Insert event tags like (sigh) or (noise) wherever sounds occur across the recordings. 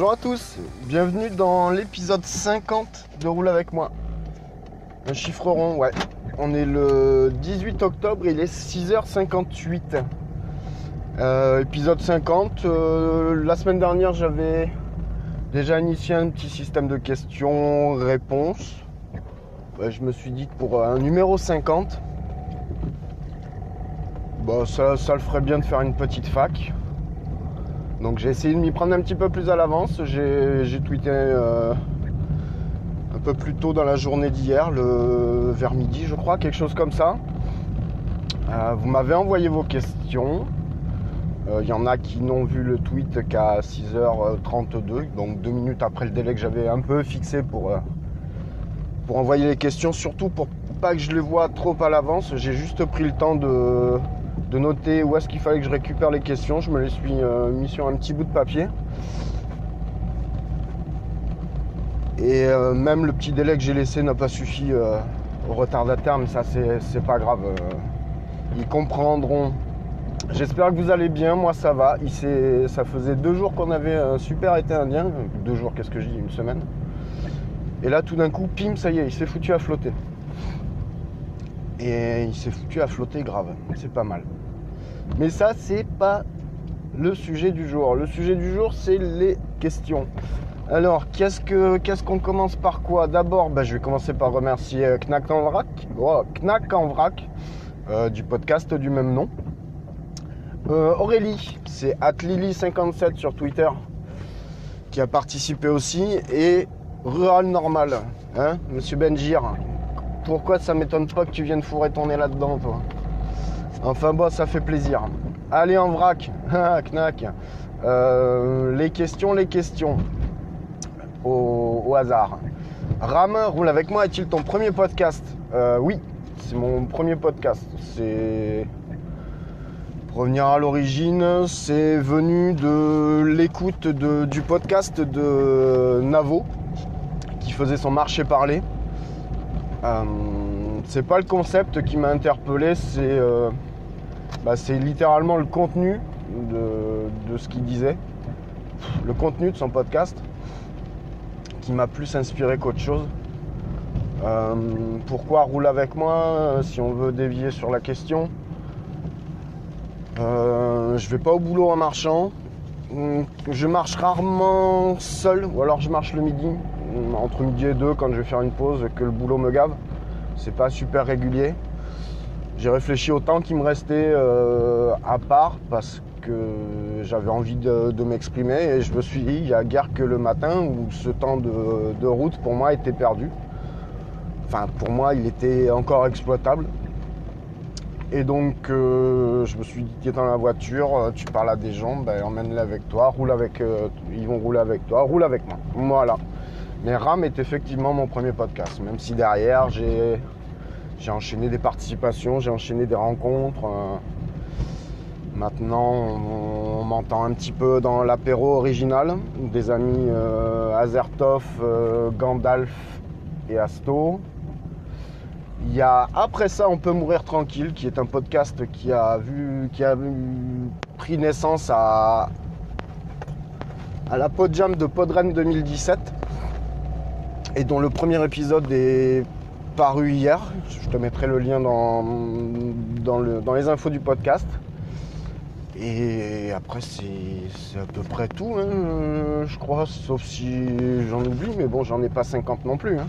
Bonjour à tous, bienvenue dans l'épisode 50 de Roule avec moi. Un chiffre rond, ouais. On est le 18 octobre, il est 6h58. Euh, épisode 50. euh, la semaine dernière, j'avais déjà initié un petit système de questions-réponses. Je me suis dit que pour un numéro 50, bah, ça, ça le ferait bien de faire une petite fac. Donc j'ai essayé de m'y prendre un petit peu plus à l'avance. J'ai tweeté euh, un peu plus tôt dans la journée d'hier, vers midi je crois, quelque chose comme ça. Euh, vous m'avez envoyé vos questions. Euh, Il y en a qui n'ont vu le tweet qu'à 6h32, donc deux minutes après le délai que j'avais un peu fixé pour, euh, pour envoyer les questions, surtout pour pas que je les vois trop à l'avance. J'ai juste pris le temps de, de noter où est-ce qu'il fallait que je récupère les questions. Je me les suis euh, mis sur un petit bout de papier. Et euh, même le petit délai que j'ai laissé n'a pas suffi euh, au retardataire, mais ça c'est pas grave. euh, ils comprendront. J'espère que vous allez bien, moi ça va. Ça faisait deux jours qu'on avait un super été indien. Deux jours, qu'est-ce que je dis Une semaine. Et là tout d'un coup, pim, ça y est, il s'est foutu à flotter. Et il s'est foutu à flotter grave. C'est pas mal. Mais ça, c'est pas le sujet du jour. Le sujet du jour, c'est les questions. Alors, qu'est-ce que qu'est-ce qu'on commence par quoi? D'abord, bah, je vais commencer par remercier euh, Knack en vrac, Oh, Knack en vrac, euh, du podcast du même nom. Euh, Aurélie, c'est atlili57 sur Twitter, qui a participé aussi, et Rural Normal, hein, Monsieur Benjir. Pourquoi ça m'étonne pas que tu viennes fourrer ton nez là-dedans, toi? Enfin bon, ça fait plaisir. Allez en vrac, (laughs) Ah, knack. Euh, les questions, les questions. Au, hasard. Ram, roule avec moi, est-il ton premier podcast? Euh, Oui, c'est mon premier podcast. C'est. Revenir à l'origine, c'est venu de l'écoute du podcast de Navo, qui faisait son marché parler. Euh, c'est pas le concept qui m'a interpellé, c'est bah, c'est littéralement le contenu de, ce qu'il disait, le contenu de son podcast, qui m'a plus inspiré qu'autre chose. Euh, pourquoi roule avec moi euh, si on veut dévier sur la question? Euh, Je vais pas au boulot en marchant. Hum, Je marche rarement seul, ou alors je marche le midi, hum, entre midi et deux quand je vais faire une pause, que le boulot me gave. C'est pas super régulier. J'ai réfléchi au temps qui me restait euh, à part parce que j'avais envie de, m'exprimer et je me suis dit, il y a guère que le matin où ce temps de, route pour moi était perdu. Enfin, pour moi, il était encore exploitable. Et donc, euh, je me suis dit, tu es dans la voiture, euh, tu parles à des gens, ben, emmène-les avec toi, roule avec, ils vont rouler avec toi, roule avec moi. Voilà. Mais RAM est effectivement mon premier podcast, même si derrière, j'ai J'ai enchaîné des participations, j'ai enchaîné des rencontres. euh. Maintenant, on, m'entend un petit peu dans l'apéro original. Des amis euh, Azertov, euh, Gandalf et Asto. Il y a Après ça, on peut mourir tranquille, qui est un podcast qui a vu, qui a pris naissance à, à la Podjam de Podren 2017 et dont le premier épisode est paru hier. Je te mettrai le lien dans, dans, le- dans les infos du podcast. Et après, c'est à peu près tout, hein, je crois, sauf si j'en oublie, mais bon, j'en ai pas 50 non plus. hein.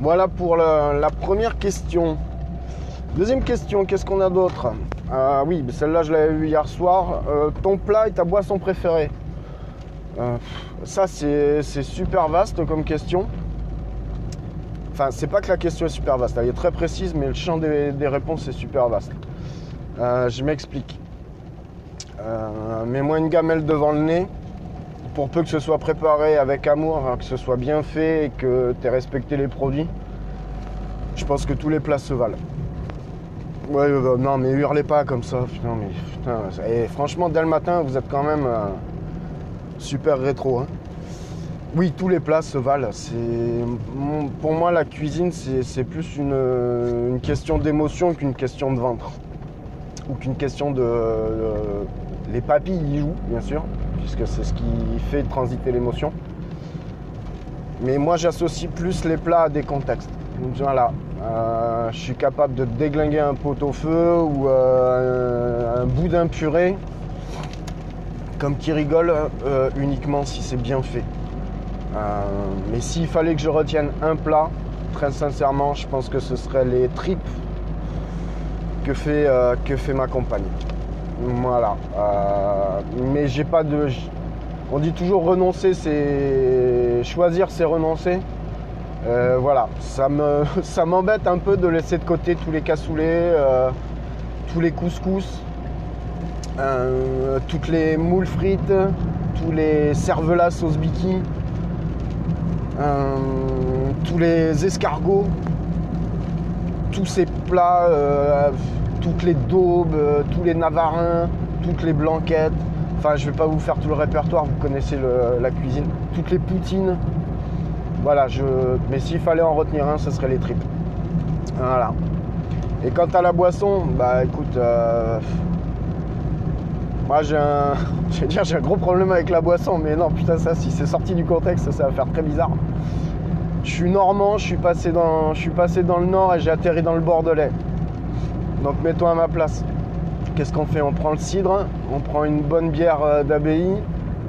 Voilà pour la, première question. Deuxième question, qu'est-ce qu'on a d'autre? Ah Oui, celle-là, je l'avais vue hier soir. Euh, ton plat et ta boisson préférée? Euh, Ça, c'est super vaste comme question. Enfin, c'est pas que la question est super vaste, elle est très précise, mais le champ des, réponses est super vaste. Euh, je m'explique. Euh, Mets-moi une gamelle devant le nez. Pour peu que ce soit préparé avec amour, hein, que ce soit bien fait et que tu aies respecté les produits, je pense que tous les plats se valent. Ouais, euh, non, mais hurlez pas comme ça. Mais putain. Et franchement, dès le matin, vous êtes quand même super rétro. hein. Oui, tous les plats se valent. Pour moi la cuisine, c'est plus une, question d'émotion qu'une question de ventre ou qu'une question de les papilles y jouent bien sûr puisque c'est ce qui fait transiter l'émotion. Mais moi j'associe plus les plats à des contextes. Voilà, euh, je suis capable de déglinguer un pot au feu ou euh, un, un boudin puré comme qui rigole euh, uniquement si c'est bien fait. Euh, mais s'il fallait que je retienne un plat, très sincèrement, je pense que ce serait les tripes que fait, euh, que fait ma compagne. Voilà. Euh, mais j'ai pas de. On dit toujours renoncer, c'est. Choisir, c'est renoncer. Voilà. Ça me, (laughs) ça m'embête un peu de laisser de côté tous les cassoulets, tous les couscous, toutes les moules frites, tous les cervelas sauce biki. Euh, tous les escargots, tous ces plats, euh, toutes les daubes, euh, tous les navarins, toutes les blanquettes. Enfin, je vais pas vous faire tout le répertoire, vous connaissez la cuisine. Toutes les poutines. Voilà, je... mais s'il fallait en retenir un, ce serait les tripes. Voilà. Et quant à la boisson, bah écoute, moi j'ai un, (laughs) je vais dire, j'ai un gros problème avec la boisson, mais non, putain, ça, si c'est sorti du contexte, ça va faire très bizarre. Je suis normand, je suis passé dans, je suis passé dans le nord et j'ai atterri dans le Bordelais. Donc mets-toi à ma place. Qu'est-ce qu'on fait? On prend le cidre, on prend une bonne bière euh, d'abbaye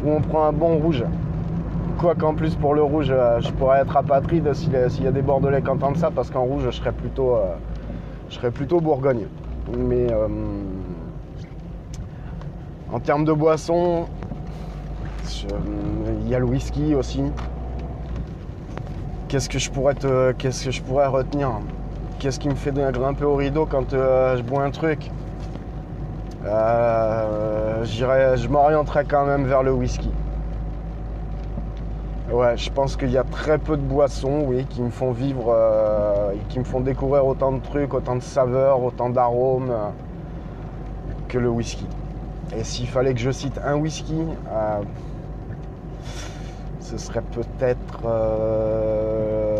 ou on prend un bon rouge. Quoi qu'en plus pour le rouge, euh, je pourrais être apatride s'il y, a- des Bordelais qui entendent ça, parce qu'en rouge, je serais plutôt, euh, je serais plutôt Bourgogne. Mais euh, en termes de boisson, je- il y a le whisky aussi. Qu'est-ce que je pourrais retenir? Qu'est-ce qui me fait grimper au rideau quand euh, je bois un truc? Euh, Je m'orienterais quand même vers le whisky. Ouais, je pense qu'il y a très peu de boissons, oui, qui me font vivre, euh, qui me font découvrir autant de trucs, autant de saveurs, autant d'arômes que le whisky. Et s'il fallait que je cite un whisky, euh, ce serait peut-être euh,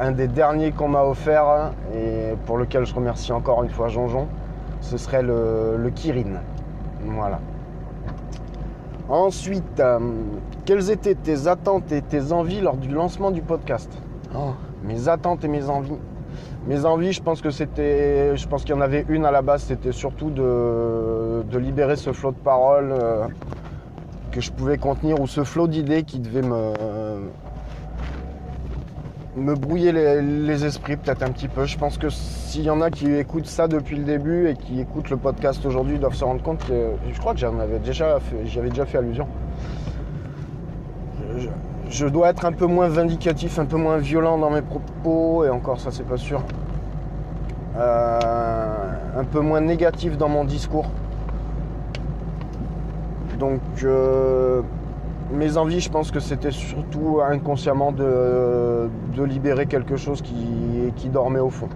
un des derniers qu'on m'a offert et pour lequel je remercie encore une fois Jean-Jean. Ce serait le, le Kirin. Voilà. Ensuite, euh, quelles étaient tes attentes et tes envies lors du lancement du podcast? Oh, Mes attentes et mes envies. Mes envies, je pense que c'était, je pense qu'il y en avait une à la base, c'était surtout de, de libérer ce flot de paroles euh, que je pouvais contenir ou ce flot d'idées qui devait me me brouiller les, esprits peut-être un petit peu. Je pense que s'il y en a qui écoutent ça depuis le début et qui écoutent le podcast aujourd'hui, ils doivent se rendre compte que je crois que j'en avais déjà fait, j'y avais déjà fait allusion. Je dois être un peu moins vindicatif, un peu moins violent dans mes propos, et encore ça c'est pas sûr. Euh, un peu moins négatif dans mon discours. Donc euh, mes envies, je pense que c'était surtout inconsciemment de, de libérer quelque chose qui, qui dormait au fond.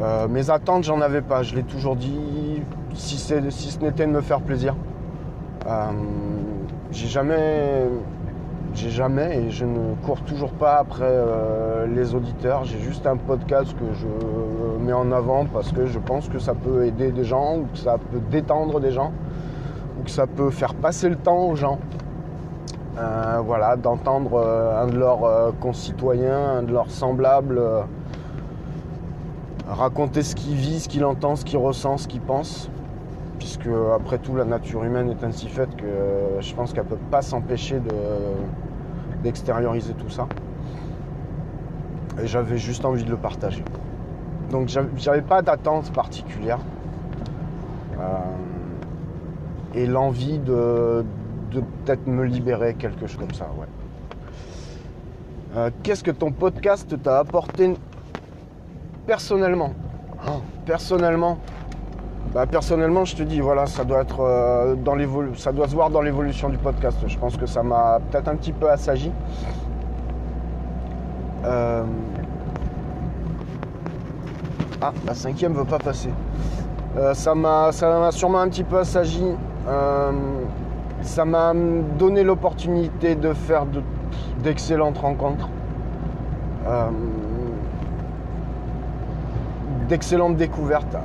Euh, mes attentes, j'en avais pas. Je l'ai toujours dit, si, si ce n'était de me faire plaisir. J'ai jamais, j'ai jamais et je ne cours toujours pas après euh, les auditeurs. J'ai juste un podcast que je mets en avant parce que je pense que ça peut aider des gens ou que ça peut détendre des gens ou que ça peut faire passer le temps aux gens. Euh, voilà, d'entendre euh, un de leurs euh, concitoyens, un de leurs semblables euh, raconter ce qu'il vit, ce qu'il entend, ce qu'il ressent, ce qu'il pense. Puisque après tout, la nature humaine est ainsi faite que euh, je pense qu'elle ne peut pas s'empêcher de- d'extérioriser tout ça. Et j'avais juste envie de le partager. Donc j'avais- pas d'attente particulière. Euh, et l'envie de, peut-être me libérer, quelque chose comme ça, ouais. Euh, Qu'est-ce que ton podcast t'a apporté personnellement? Oh, Personnellement bah, personnellement, je te dis, voilà, ça doit être euh, ça doit se voir dans l'évolution du podcast. Je pense que ça m'a peut-être un petit peu assagi. Euh, Ah, la cinquième veut pas passer. Euh, ça m'a sûrement un petit peu assagi. Ça m'a donné l'opportunité de faire de- d'excellentes rencontres. D'excellentes découvertes.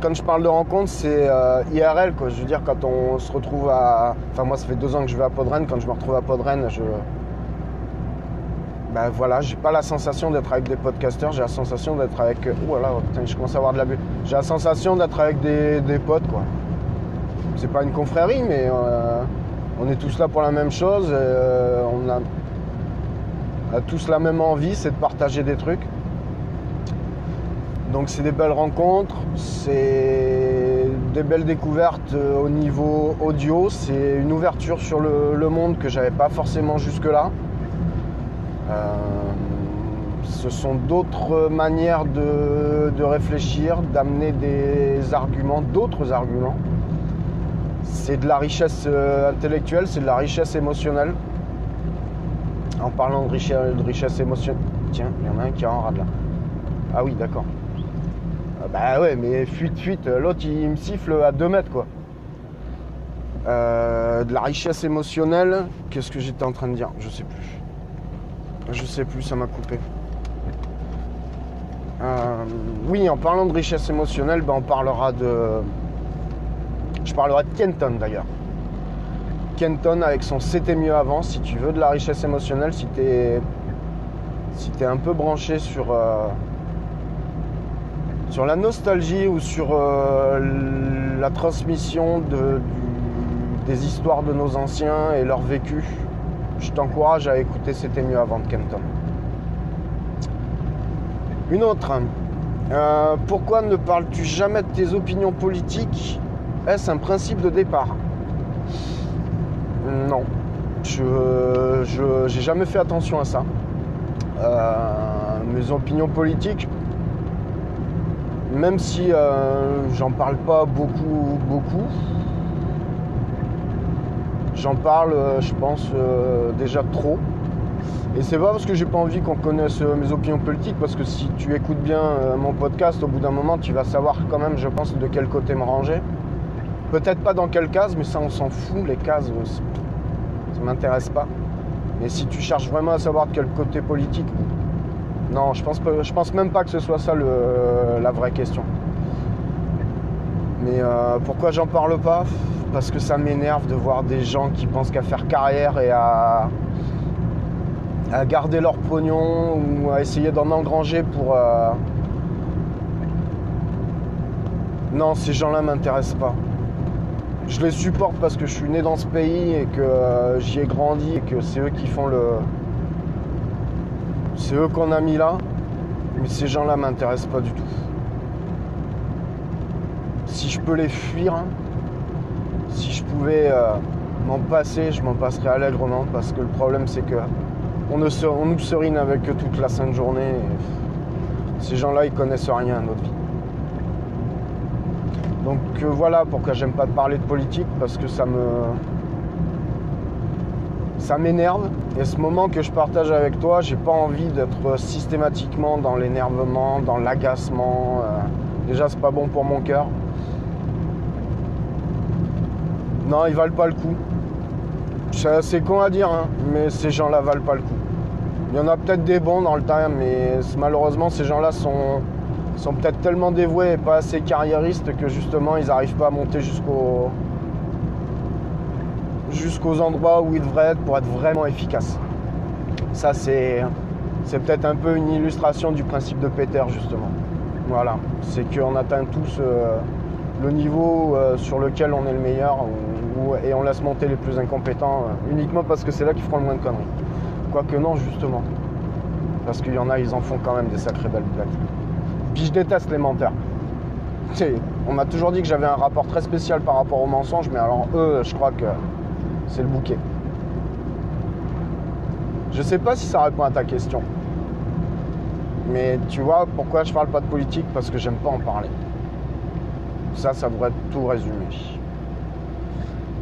Quand je parle de rencontres, c'est euh, IRL, quoi. Je veux dire, quand on se retrouve à. Enfin, moi, ça fait deux ans que je vais à Podren. Quand je me retrouve à Podren, je. Ben voilà, j'ai pas la sensation d'être avec des podcasteurs, j'ai la sensation d'être avec. Oh là là, putain, je commence à avoir de la bulle. J'ai la sensation d'être avec des, des potes, quoi. C'est pas une confrérie, mais euh, on est tous là pour la même chose. euh, on a tous la même envie, c'est de partager des trucs. Donc c'est des belles rencontres, c'est des belles découvertes euh, au niveau audio, c'est une ouverture sur le, monde que j'avais pas forcément jusque-là. Euh, ce sont d'autres manières de, réfléchir, d'amener des arguments, d'autres arguments. C'est de la richesse euh, intellectuelle, c'est de la richesse émotionnelle. En parlant de richesse, émotionnelle. Tiens, il y en a un qui est en rade là. Ah oui, d'accord. Ah Bah ouais, mais fuite, fuite, l'autre il me siffle à 2 mètres quoi. Euh, de la richesse émotionnelle, qu'est-ce que j'étais en train de dire? Je sais plus. Je sais plus, ça m'a coupé. Euh, oui, en parlant de richesse émotionnelle, ben, on parlera de. Je parlerai de Kenton d'ailleurs. Kenton avec son C'était mieux avant, si tu veux de la richesse émotionnelle, si t'es si t'es un peu branché sur, euh, sur la nostalgie ou sur euh, la transmission des histoires de nos anciens et leur vécu, je t'encourage à écouter C'était mieux avant de Kenton. Une autre. Euh, pourquoi ne parles-tu jamais de tes opinions politiques? Est-ce un principe de départ? Non. Je j'ai jamais fait attention à ça. Euh, mes opinions politiques, même si euh, j'en parle pas beaucoup, beaucoup, j'en parle, euh, je pense, euh, déjà trop. Et c'est pas parce que j'ai pas envie qu'on connaisse mes opinions politiques, parce que si tu écoutes bien mon podcast, au bout d'un moment, tu vas savoir quand même, je pense, de quel côté me ranger. Peut-être pas dans quelle case, mais ça, on s'en fout, les cases, ça m'intéresse pas. Mais si tu cherches vraiment à savoir de quel côté politique, non, je pense, pense même pas que ce soit ça la vraie question. Mais euh, pourquoi j'en parle pas? Parce que ça m'énerve de voir des gens qui pensent qu'à faire carrière et à, à garder leur pognon ou à essayer d'en engranger pour. euh, Non, ces gens-là m'intéressent pas. Je les supporte parce que je suis né dans ce pays et que euh, j'y ai grandi et que c'est eux qui font le. C'est eux qu'on a mis là. Mais ces gens-là m'intéressent pas du tout. Si je peux les fuir, hein, si je pouvais euh, m'en passer, je m'en passerais allègrement parce que le problème c'est que on, ne se- on nous serine avec eux toute la sainte journée. ces gens-là, ils connaissent rien à notre vie. Donc euh, voilà pourquoi j'aime pas parler de politique parce que ça me ça m'énerve. Et ce moment que je partage avec toi, j'ai pas envie d'être systématiquement dans l'énervement, dans l'agacement. euh. déjà, c'est pas bon pour mon cœur. Non, ils valent pas le coup. C'est con à dire, hein, mais ces gens-là valent pas le coup. Il y en a peut-être des bons dans le temps, mais malheureusement, ces gens-là sont, sont peut-être tellement dévoués et pas assez carriéristes que justement, ils n'arrivent pas à monter jusqu'au jusqu'aux endroits où ils devraient être pour être vraiment efficaces. Ça, c'est c'est peut-être un peu une illustration du principe de Peter, justement. Voilà, c'est qu'on atteint tous euh, le niveau euh, sur lequel on est le meilleur et on laisse monter les plus incompétents euh, uniquement parce que c'est là qu'ils feront le moins de conneries. Quoique non, justement. Parce qu'il y en a, ils en font quand même des sacrées belles blagues. Puis je déteste les menteurs. On m'a toujours dit que j'avais un rapport très spécial par rapport aux mensonges, mais alors eux, je crois que c'est le bouquet. Je sais pas si ça répond à ta question. Mais tu vois pourquoi je parle pas de politique? Parce que j'aime pas en parler. Ça, ça devrait tout résumer.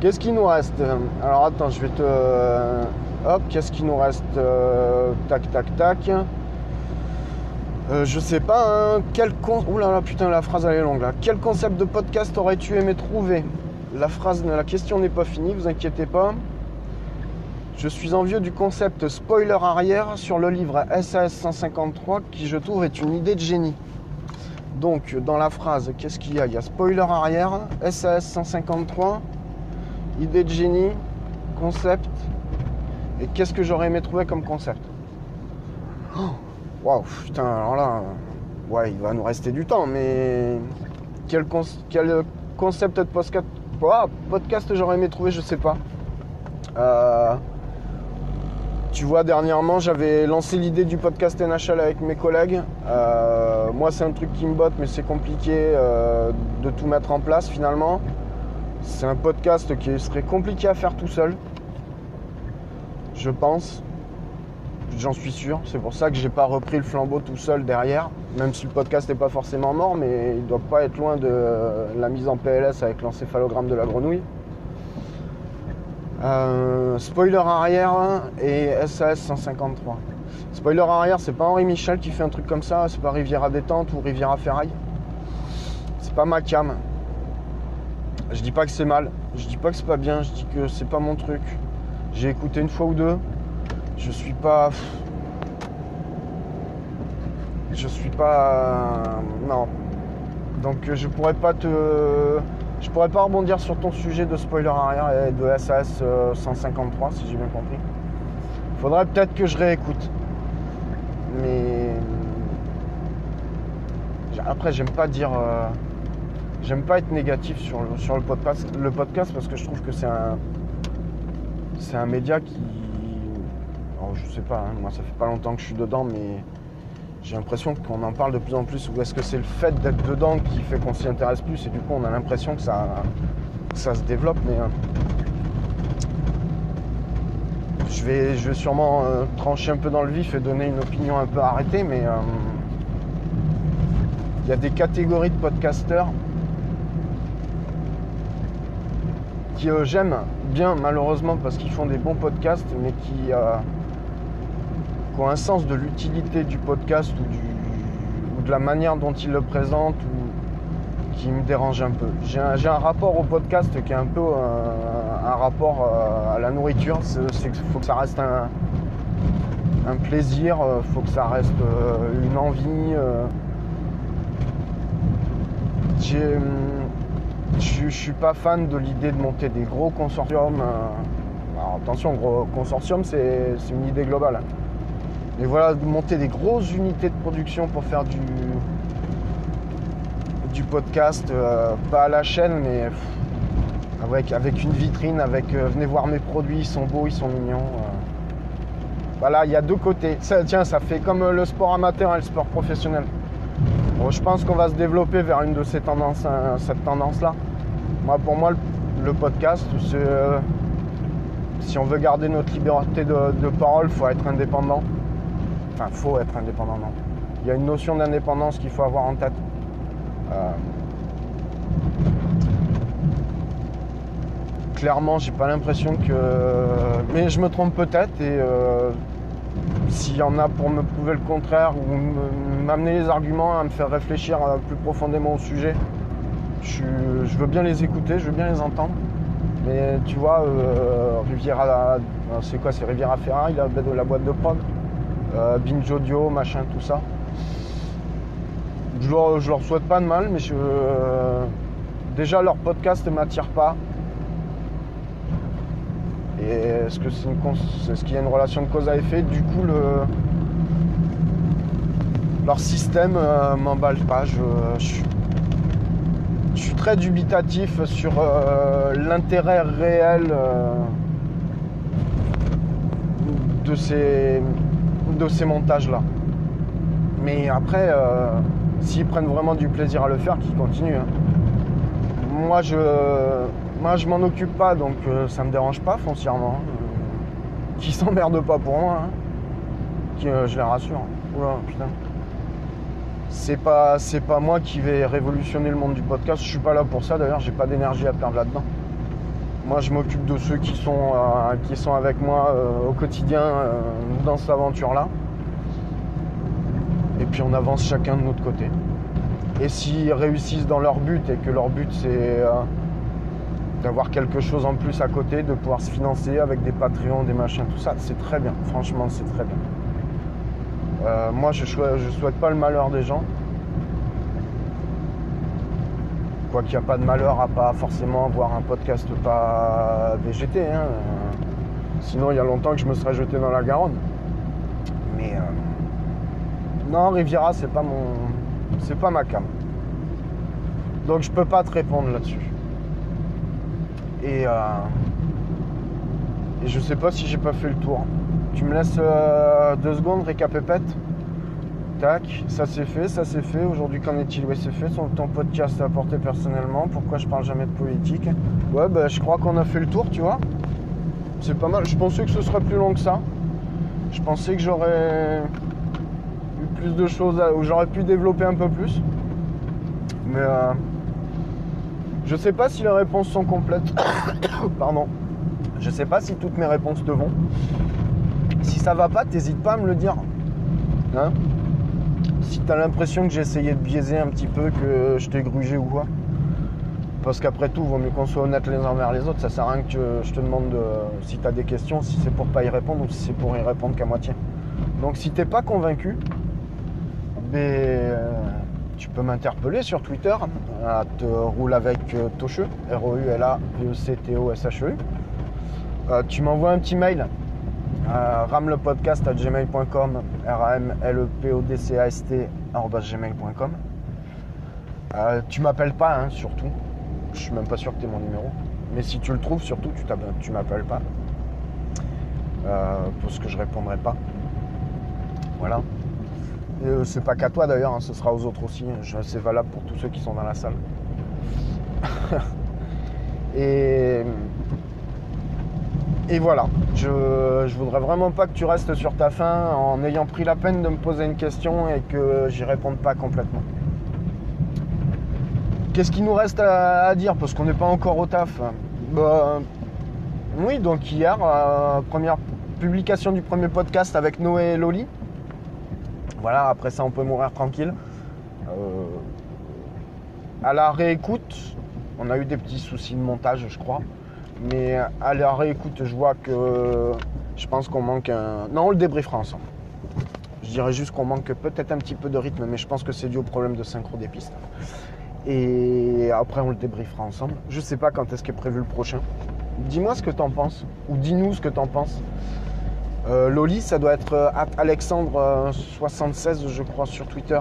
Qu'est-ce qu'il nous reste? Alors attends, je vais te. Hop, qu'est-ce qu'il nous reste Euh, Tac, tac, tac. Euh, je sais pas, hein, quel con... Ouh putain, la phrase elle est longue là. Quel concept de podcast aurais-tu aimé trouver? La question n'est pas finie, vous inquiétez pas. Je suis envieux du concept spoiler arrière sur le livre SAS 153 qui je trouve est une idée de génie. Donc dans la phrase, qu'est-ce qu'il y a? Il y a spoiler arrière, SAS 153, idée de génie, concept. Et qu'est-ce que j'aurais aimé trouver comme concept? Oh, Waouh, putain, alors là, ouais, il va nous rester du temps, mais quel concept de podcast, Ouah, podcast j'aurais aimé trouver, je sais pas. Euh, tu vois, dernièrement, j'avais lancé l'idée du podcast NHL avec mes collègues. Euh, moi, c'est un truc qui me botte, mais c'est compliqué euh, de tout mettre en place finalement. C'est un podcast qui serait compliqué à faire tout seul. Je pense. J'en suis sûr. C'est pour ça que j'ai pas repris le flambeau tout seul derrière. Même si le podcast n'est pas forcément mort, mais il doit pas être loin de la mise en PLS avec l'encéphalogramme de la grenouille. Euh, spoiler arrière et SAS 153. Spoiler arrière, c'est pas Henri Michel qui fait un truc comme ça, c'est pas Riviera Détente ou Riviera Ferraille. C'est pas ma cam. Je dis pas que c'est mal, je dis pas que c'est pas bien, je dis que c'est pas mon truc. J'ai écouté une fois ou deux. Je suis pas. Je suis pas. Non. Donc je pourrais pas te. Je pourrais pas rebondir sur ton sujet de spoiler arrière et de SAS euh, 153 si j'ai bien compris. Faudrait peut-être que je réécoute. Mais après j'aime pas dire euh, j'aime pas être négatif sur le, sur le podcast le podcast parce que je trouve que c'est un c'est un média qui je sais pas hein, moi ça fait pas longtemps que je suis dedans mais j'ai l'impression qu'on en parle de plus en plus. Ou est-ce que c'est le fait d'être dedans qui fait qu'on s'y intéresse plus et du coup on a l'impression que ça, ça se développe mais euh, je, vais, je vais sûrement euh, trancher un peu dans le vif et donner une opinion un peu arrêtée mais euh, il y a des catégories de podcasteurs qui euh, j'aime bien malheureusement parce qu'ils font des bons podcasts mais qui un sens de l'utilité du podcast ou, du, ou de la manière dont ils le présentent ou qui me dérange un peu. J'ai un, rapport au podcast qui est un peu euh, un rapport euh, à la nourriture. Qu'il faut que ça reste un, plaisir, il faut que ça reste euh, une envie. euh. Hum, je ne suis pas fan de l'idée de monter des gros consortiums. euh. Alors attention, gros consortium, c'est c'est une idée globale. Mais voilà, monter des grosses unités de production pour faire du, du podcast, euh, pas à la chaîne, mais avec, avec une vitrine, avec euh, venez voir mes produits, ils sont beaux, ils sont mignons. euh. Voilà, il y a deux côtés. Tiens, ça fait comme le sport amateur et le sport professionnel. Bon, je pense qu'on va se développer vers une de ces tendances, cette tendance-là. Moi, pour moi, le, le podcast, c'est si on veut garder notre liberté de, de parole, faut être indépendant. Enfin, faut être indépendant, non. Il y a une notion d'indépendance qu'il faut avoir en tête. Euh, clairement, j'ai pas l'impression que. Mais je me trompe peut-être et euh, s'il y en a pour me prouver le contraire ou me- m'amener les arguments à me faire réfléchir euh, plus profondément au sujet, je, je veux bien les écouter, je veux bien les entendre. Mais tu vois, euh, Riviera, euh, c'est quoi C'est Riviera Ferrari, la, la boîte de prod, euh, Binge Audio, machin, tout ça. Je leur, je leur souhaite pas de mal, mais je, euh, déjà leur podcast ne m'attire pas. Et est-ce que c'est une est-ce qu'il y a une relation de cause à effet? Du coup, le, leur système euh, m'emballe pas. Je, je- je suis très dubitatif sur l'intérêt réel de ces, de ces montages-là. Mais après, euh, s'ils prennent vraiment du plaisir à le faire, qu'ils continuent. hein. Moi, je, moi, je m'en occupe pas, donc euh, ça me dérange pas foncièrement. Euh, qu'ils (laughs) s'emmerdent pas pour moi. hein. Qui, euh, je les rassure. C'est pas, c'est pas moi qui vais révolutionner le monde du podcast. Je suis pas là pour ça. D'ailleurs, j'ai pas d'énergie à perdre là-dedans. Moi, je m'occupe de ceux qui sont, euh, qui sont avec moi euh, au quotidien euh, dans cette aventure-là. Et puis on avance chacun de notre côté. Et s'ils réussissent dans leur but et que leur but c'est d'avoir quelque chose en plus à côté, de pouvoir se financer avec des Patreons, des machins, tout ça, c'est très bien. Franchement, c'est très bien. Moi, je souhaite, je souhaite pas le malheur des gens. Quoi qu'il n'y a pas de malheur à pas forcément avoir un podcast pas VGT. hein. Sinon, il y a longtemps que je me serais jeté dans la Garonne. Mais euh, non, Riviera, c'est pas mon, c'est pas ma cam. Donc je peux pas te répondre là-dessus. Et, euh, et je sais pas si j'ai pas fait le tour. Tu me laisses euh, deux secondes, récapépète. Tac, ça c'est fait, ça c'est fait. Aujourd'hui, qu'en est-il? Oui, c'est fait. Son, ton podcast à apporté personnellement. Pourquoi je parle jamais de politique? Ouais, bah, je crois qu'on a fait le tour, tu vois. C'est pas mal. Je pensais que ce serait plus long que ça. Je pensais que j'aurais eu plus de choses, où j'aurais pu développer un peu plus. Mais euh, je sais pas si les réponses sont complètes. (coughs) Pardon. Je sais pas si toutes mes réponses te vont. Si ça va pas, t'hésites pas à me le dire. Hein? Si t'as l'impression que j'ai essayé de biaiser un petit peu, que je t'ai grugé ou quoi. Parce qu'après tout, vaut mieux qu'on soit honnête les uns envers les autres. Ça sert à rien que je- te demande de- si t'as des questions, si c'est pour pas y répondre ou si c'est pour y répondre qu'à moitié. Donc si t'es pas convaincu, ben, euh, tu peux m'interpeller sur Twitter à te roule avec euh, Tocheux, R-O-U-L-A-V-E-C-T-O-S-H-E. Euh, tu m'envoies un petit mail à ramlepodcast.gmail.com R-A-M-L-E-P-O-D-C-A-S-T gmail.com Euh, Tu m'appelles pas, hein, surtout. Je suis même pas sûr que tu mon numéro. Mais si tu le trouves, surtout, tu tu m'appelles pas. Euh, parce que je répondrai pas. Voilà. Euh, c'est pas qu'à toi d'ailleurs, hein, ce sera aux autres aussi. C'est valable pour tous ceux qui sont dans la salle. (laughs) et, et voilà. Je, je voudrais vraiment pas que tu restes sur ta faim en ayant pris la peine de me poser une question et que j'y réponde pas complètement. Qu'est-ce qu'il nous reste à, dire? Parce qu'on n'est pas encore au taf. Bah, oui, donc hier, euh, première publication du premier podcast avec Noé et Loli. Voilà, après ça, on peut mourir tranquille. Euh, à la réécoute, on a eu des petits soucis de montage, je crois. Mais à la réécoute, je vois que je pense qu'on manque un. Non, on le débriefera ensemble. Je dirais juste qu'on manque peut-être un petit peu de rythme, mais je pense que c'est dû au problème de synchro des pistes. Et après, on le débriefera ensemble. Je sais pas quand est-ce qu'est prévu le prochain. Dis-moi ce que t'en penses, ou dis-nous ce que t'en penses. Euh, Loli, ça doit être euh, Alexandre76, je crois, sur Twitter.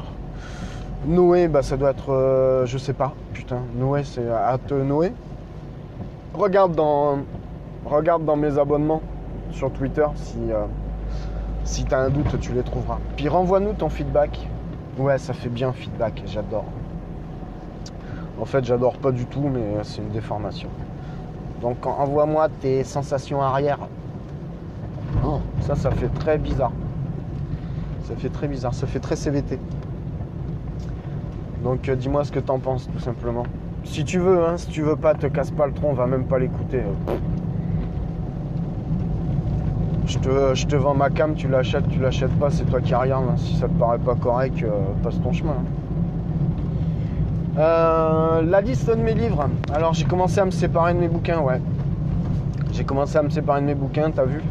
Noé, bah, ça doit être, euh, je sais pas, putain, Noé, c'est at Noé. Regarde dans, mes abonnements sur Twitter si, euh, si t'as un doute, tu les trouveras. Puis renvoie-nous ton feedback. Ouais, ça fait bien feedback, j'adore. En fait, j'adore pas du tout, mais c'est une déformation. Donc envoie-moi tes sensations arrière. Oh, ça, ça fait très bizarre. Ça fait très bizarre, ça fait très CVT. Donc euh, dis-moi ce que t'en penses tout simplement. Si tu veux, hein, si tu veux pas, te casse pas le tronc, va même pas l'écouter. Je te, te vends ma cam, tu l'achètes, tu l'achètes pas, c'est toi qui regarde. hein. Si ça te paraît pas correct, euh, passe ton chemin. Euh, la liste de mes livres. Alors j'ai commencé à me séparer de mes bouquins, ouais. J'ai commencé à me séparer de mes bouquins, t'as vu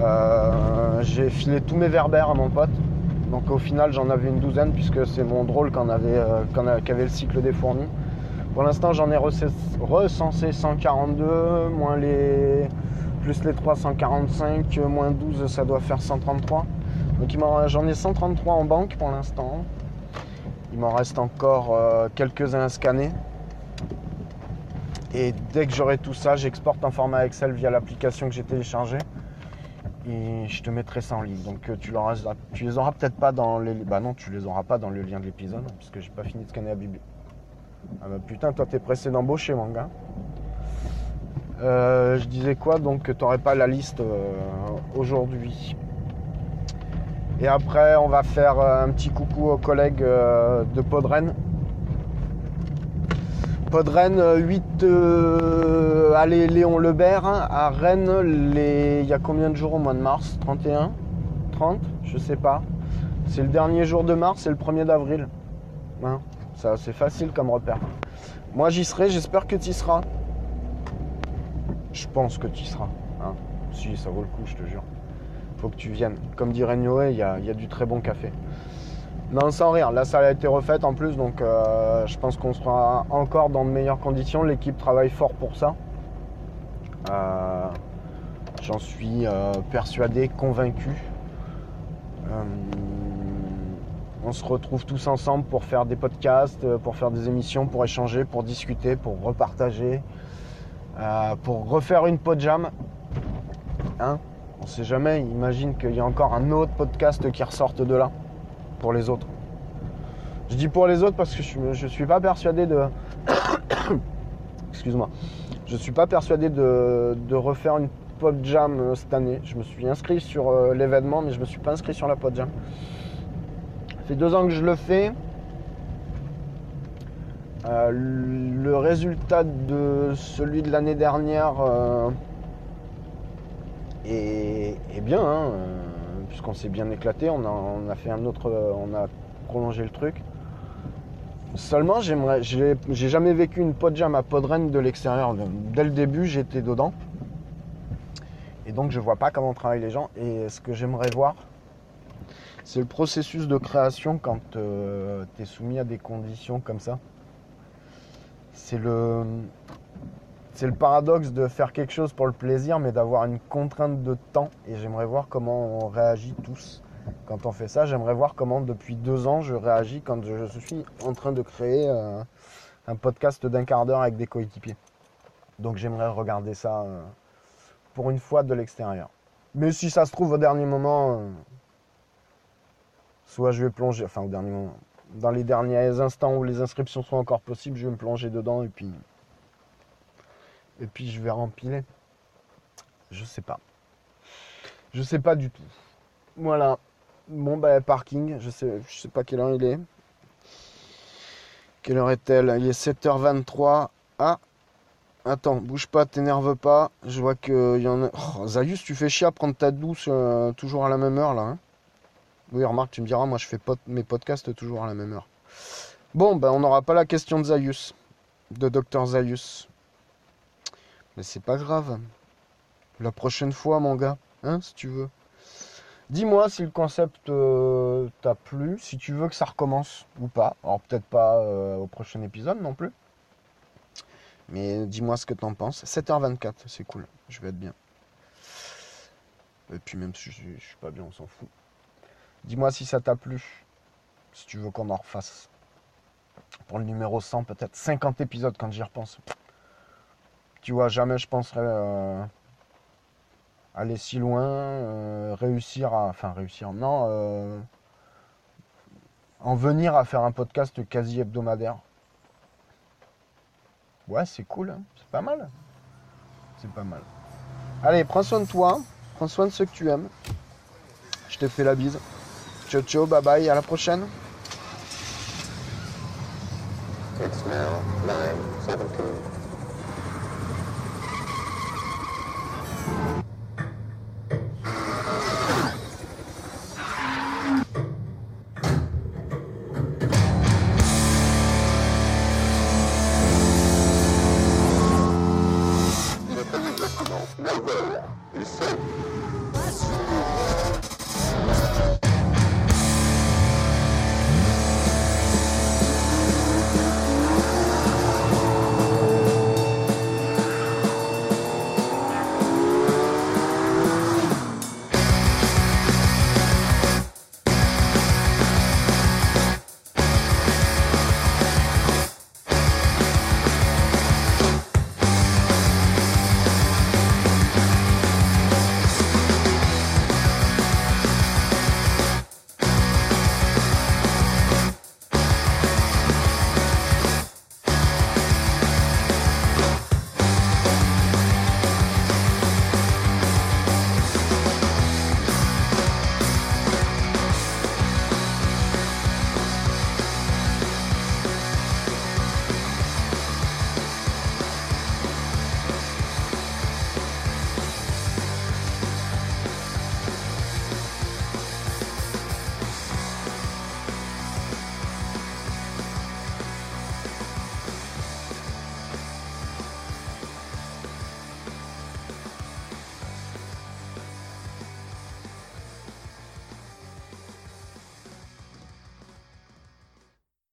Euh, J'ai filé tous mes verbères à mon pote. Donc au final j'en avais une douzaine puisque c'est mon drôle qu'en avait, le cycle des fournis. Pour l'instant j'en ai recensé, recensé 142, moins les plus les 345, euh, moins 12 ça doit faire 133. Donc j'en ai 133 en banque pour l'instant. Il m'en reste encore euh, quelques-uns à scanner. Et dès que j'aurai tout ça, j'exporte en format Excel via l'application que j'ai téléchargée. Et je te mettrai ça en ligne. Donc euh, tu, les auras peut-être pas dans les. Bah non, tu les auras pas dans le lien de l'épisode, puisque j'ai pas fini de scanner la Bible. Ah bah putain, toi t'es pressé d'embaucher mon gars. Euh, je disais quoi donc que t'aurais pas la liste euh, aujourd'hui. Et après, on va faire euh, un petit coucou aux collègues de Podren. Podren 8, euh, allez, Léon Lebert, hein, à Rennes, il y a combien de jours au mois de mars? 31 30 Je sais pas. C'est le dernier jour de mars, c'est le 1er d'avril. Hein, ça, c'est facile comme repère. Moi, j'y serai, j'espère que tu y seras. Je pense que tu y seras. hein. Si, ça vaut le coup, je te jure faut que tu viennes. Comme dirait Noé, il y a, du très bon café. Non, sans rire, la salle a été refaite en plus, donc euh, je pense qu'on sera encore dans de meilleures conditions. L'équipe travaille fort pour ça. Euh, J'en suis euh, persuadé, convaincu. On se retrouve tous ensemble pour faire des podcasts, euh, pour faire des émissions, pour échanger, pour discuter, pour repartager, euh, pour refaire une pod jam. Hein? On sait jamais, imagine qu'il y a encore un autre podcast qui ressorte de là pour les autres. Je dis pour les autres parce que je, je suis pas persuadé de. (coughs) Excuse-moi. Je suis pas persuadé de, refaire une pod jam euh, cette année. Je me suis inscrit sur l'événement, mais je me suis pas inscrit sur la pod jam. Fait deux ans que je le fais. Euh, le résultat de celui de l'année dernière. euh, et bien, hein, euh, puisqu'on s'est bien éclaté, on a, on a fait un autre, on a prolongé le truc. Seulement, j'aimerais, j'ai j'ai jamais vécu une pod jam à Podren de l'extérieur. Dès le début, j'étais dedans. Et donc, je vois pas comment travaillent les gens. Et ce que j'aimerais voir, c'est le processus de création quand tu es soumis à des conditions comme ça. C'est le, c'est le paradoxe de faire quelque chose pour le plaisir, mais d'avoir une contrainte de temps. Et j'aimerais voir comment on réagit tous quand on fait ça. J'aimerais voir comment depuis deux ans je réagis quand je suis en train de créer euh, un podcast d'un quart d'heure avec des coéquipiers. Donc j'aimerais regarder ça euh, pour une fois de l'extérieur. Mais si ça se trouve au dernier moment, euh, soit je vais plonger, enfin au dernier moment, dans les derniers instants où les inscriptions sont encore possibles, je vais me plonger dedans et puis et puis je vais rempiler. Je sais pas. Je sais pas du tout. Voilà. Bon bah parking, je sais, je sais pas quelle heure il est. Quelle heure est-elle? Il est 7h23. Ah Attends, bouge pas, t'énerve pas. Je vois qu'il y en a. Oh, Zayus, tu fais chier à prendre ta douce euh, toujours à la même heure là. hein oui, remarque, tu me diras, moi je fais mes podcasts toujours à la même heure. Bon, ben on n'aura pas la question de Zayus, de Dr Zayus. Mais c'est pas grave. La prochaine fois, mon gars, hein, si tu veux. Dis-moi si le concept euh, t'a plu, si tu veux que ça recommence ou pas. Alors peut-être pas euh, au prochain épisode non plus. Mais dis-moi ce que t'en penses. 7h24, c'est cool. Je vais être bien. Et puis même si je suis pas bien, on s'en fout. Dis-moi si ça t'a plu. Si tu veux qu'on en refasse. Pour le numéro 100, peut-être 50 épisodes quand j'y repense. Tu vois, jamais je penserais euh, aller si loin, euh, réussir à. Enfin, réussir, non. euh, en venir à faire un podcast quasi hebdomadaire. Ouais, c'est cool, hein, c'est pas mal. C'est pas mal. Allez, prends soin de toi, prends soin de ceux que tu aimes. Je te fais la bise. Ciao, ciao, bye bye, à la prochaine.